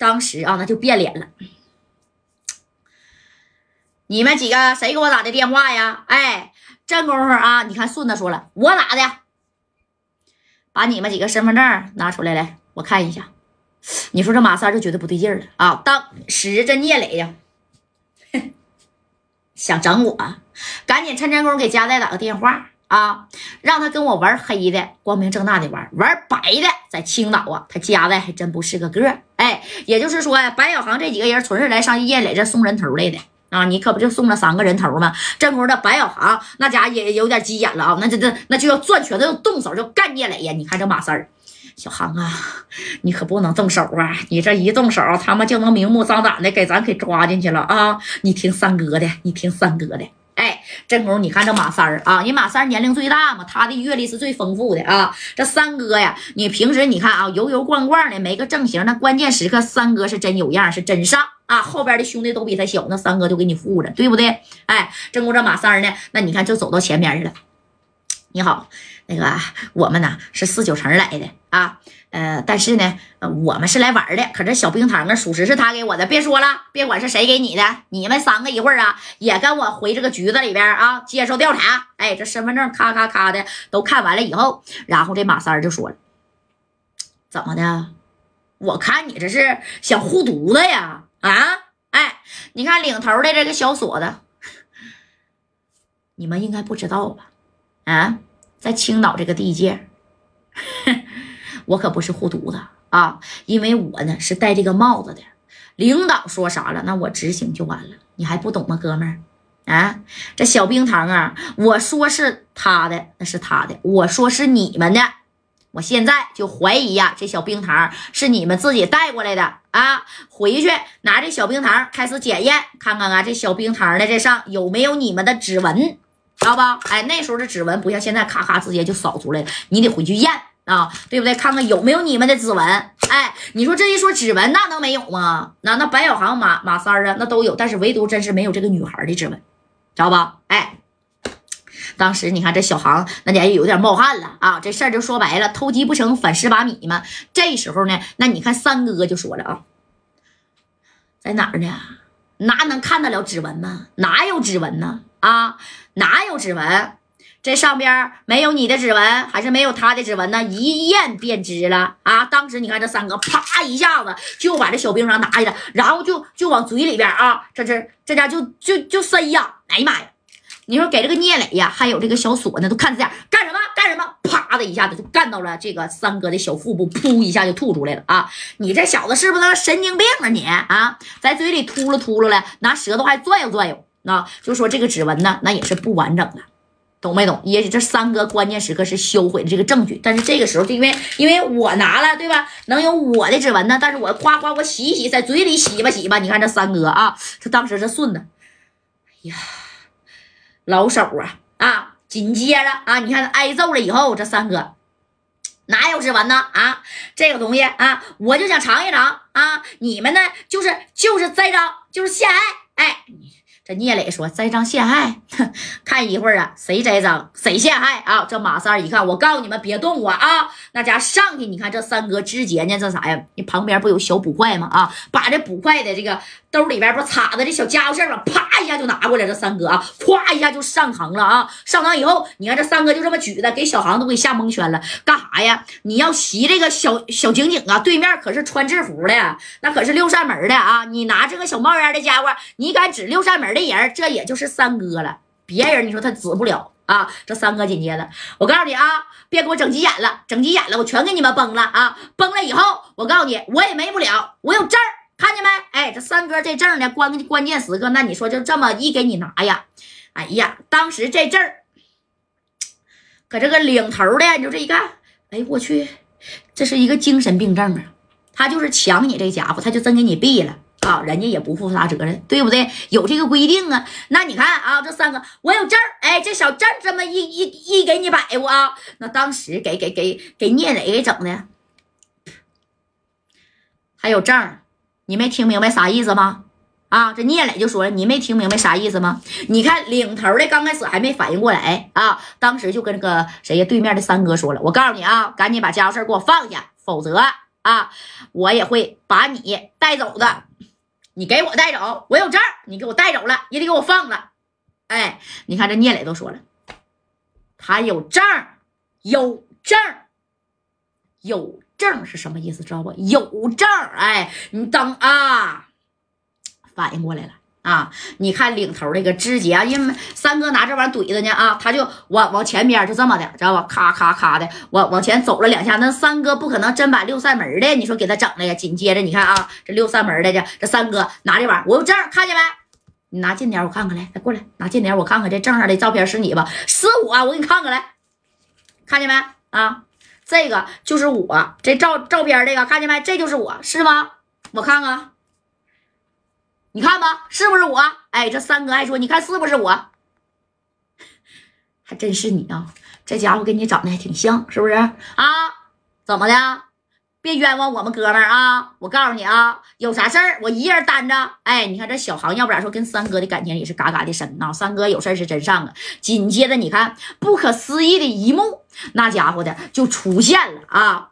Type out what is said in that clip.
当时啊，那就变脸了。你们几个谁给我打的电话呀？哎，这功夫啊，你看顺子说了，我打的。把你们几个身份证拿出来，来我看一下。你说这马三就觉得不对劲了啊！当时这聂磊呀，想整我，赶紧趁这功夫给佳代打个电话啊，让他跟我玩黑的，光明正大的玩，玩白的，在青岛啊，他佳代还真不是个个哎，也就是说呀，白小航这几个人纯是来上聂磊这送人头来的啊！你可不就送了三个人头吗？这功夫的白小航那家也有点急眼了啊！那这这那就要攥拳头，要动手，就干聂磊呀！你看这马三儿。小航啊，你可不能动手啊！你这一动手，他们就能明目张胆的给咱给抓进去了啊！你听三哥的，你听三哥的。哎，正宫，你看这马三儿啊，人马三儿年龄最大嘛，他的阅历是最丰富的啊。这三哥呀，你平时你看啊，油油罐罐的，没个正形，那关键时刻三哥是真有样，是真上啊。后边的兄弟都比他小，那三哥就给你护着，对不对？哎，正宫这马三儿呢，那你看就走到前面去了。你好。那个我们呢是四九城来的啊，呃，但是呢，我们是来玩的。可这小冰糖啊，属实是他给我的。别说了，别管是谁给你的，你们三个一会儿啊，也跟我回这个局子里边啊，接受调查。哎，这身份证咔咔咔的都看完了以后，然后这马三就说了：“怎么的？我看你这是想护犊子呀？啊？哎，你看领头的这个小锁子，你们应该不知道吧？啊？”在青岛这个地界，我可不是护犊子啊！因为我呢是戴这个帽子的，领导说啥了，那我执行就完了。你还不懂吗，哥们儿？啊，这小冰糖啊，我说是他的，那是他的；我说是你们的，我现在就怀疑呀，这小冰糖是你们自己带过来的啊！回去拿这小冰糖开始检验，看看啊，这小冰糖的这上有没有你们的指纹。知道吧？哎，那时候的指纹不像现在，咔咔直接就扫出来了，你得回去验啊，对不对？看看有没有你们的指纹。哎，你说这一说指纹，那能没有吗？那那白小航、马马三啊，那都有，但是唯独真是没有这个女孩的指纹，知道吧？哎，当时你看这小航那家也有点冒汗了啊，这事儿就说白了，偷鸡不成反蚀把米嘛。这时候呢，那你看三哥就说了啊，在哪儿呢？哪能看得了指纹吗？哪有指纹呢？啊，哪有指纹？这上边没有你的指纹，还是没有他的指纹呢？一验便知了啊！当时你看这三哥啪一下子就把这小冰糖拿下来，然后就就往嘴里边啊，这这这家就就就塞呀！哎呀妈呀！你说给这个聂磊呀，还有这个小锁呢，都看这样干什么干什么？啪的一下子就干到了这个三哥的小腹部，噗一下就吐出来了啊！你这小子是不是神经病啊你啊？在嘴里秃噜秃噜了，拿舌头还转悠转悠。那就说这个指纹呢，那也是不完整的，懂没懂？也许这三哥关键时刻是销毁了这个证据，但是这个时候就因为因为我拿了，对吧？能有我的指纹呢？但是我夸夸我洗洗，在嘴里洗吧洗吧。你看这三哥啊，他当时这顺子，哎呀，老手啊啊！紧接着啊，你看挨揍了以后，这三哥哪有指纹呢？啊，这个东西啊，我就想尝一尝啊！你们呢，就是就是栽赃，就是陷害，哎。聂磊说：“栽赃陷害，看一会儿啊，谁栽赃谁陷害啊？”这马三一看，我告诉你们，别动我啊！那家上去，你看这三哥直接呢，这啥呀？你旁边不有小捕快吗？啊，把这捕快的这个兜里边不插着这小家伙事儿吗？啪一下就拿过来，这三哥啊，咵一下就上膛了啊！上膛以后，你看这三哥就这么举的，给小航都给吓蒙圈了。干啥呀？你要袭这个小小警警啊？对面可是穿制服的，那可是六扇门的啊！你拿这个小冒烟的家伙，你敢指六扇门的？人这也就是三哥了，别人你说他指不了啊。这三哥紧接着，我告诉你啊，别给我整急眼了，整急眼了，我全给你们崩了啊！崩了以后，我告诉你，我也没不了，我有证儿，这三哥这证呢，关关键时刻，那你说就这么一给你拿呀？哎呀，当时这证，搁这个领头的，你就这一看，哎，我去，这是一个精神病证啊！他就是抢你这家伙，他就真给你毙了。啊，人家也不负啥责任，对不对？有这个规定啊。那你看啊，这三个我有证儿，哎，这小证这么一一一给你摆过啊。那当时给给给给聂磊给整的，还有证儿，你没听明白啥意思吗？啊，这聂磊就说了，你没听明白啥意思吗？你看领头的刚开始还没反应过来啊，当时就跟那个谁呀对面的三哥说了，我告诉你啊，赶紧把家伙事给我放下，否则啊，我也会把你带走的。你给我带走，我有证你给我带走了，也得给我放了。哎，你看这聂磊都说了，他有证有证有证是什么意思？知道不？有证哎，你等啊，反应过来了。啊！你看领头那个志杰，因为三哥拿这玩意怼着呢啊，他就往往前边就这么的，知道吧？咔咔咔的往往前走了两下。那三哥不可能真把六扇门的，你说给他整的呀？紧接着你看啊，这六扇门的这这三哥拿这玩意，我有证，看见没？你拿近点，我看看来，来过来拿近点，我看看这证上的照片是你吧？是我，我给你看看来，看见没？啊，这个就是我，这照照片这个看见没？这就是我是吗？我看看。你看吧，是不是我？哎，这三哥还说，你看是不是我？还真是你啊！这家伙跟你长得还挺像，是不是啊？怎么的？别冤枉我们哥们儿啊！我告诉你啊，有啥事儿我一人担着。哎，你看这小航，要不然说跟三哥的感情也是嘎嘎的深呐。三哥有事儿是真上啊。紧接着你看，不可思议的一幕，那家伙的就出现了啊！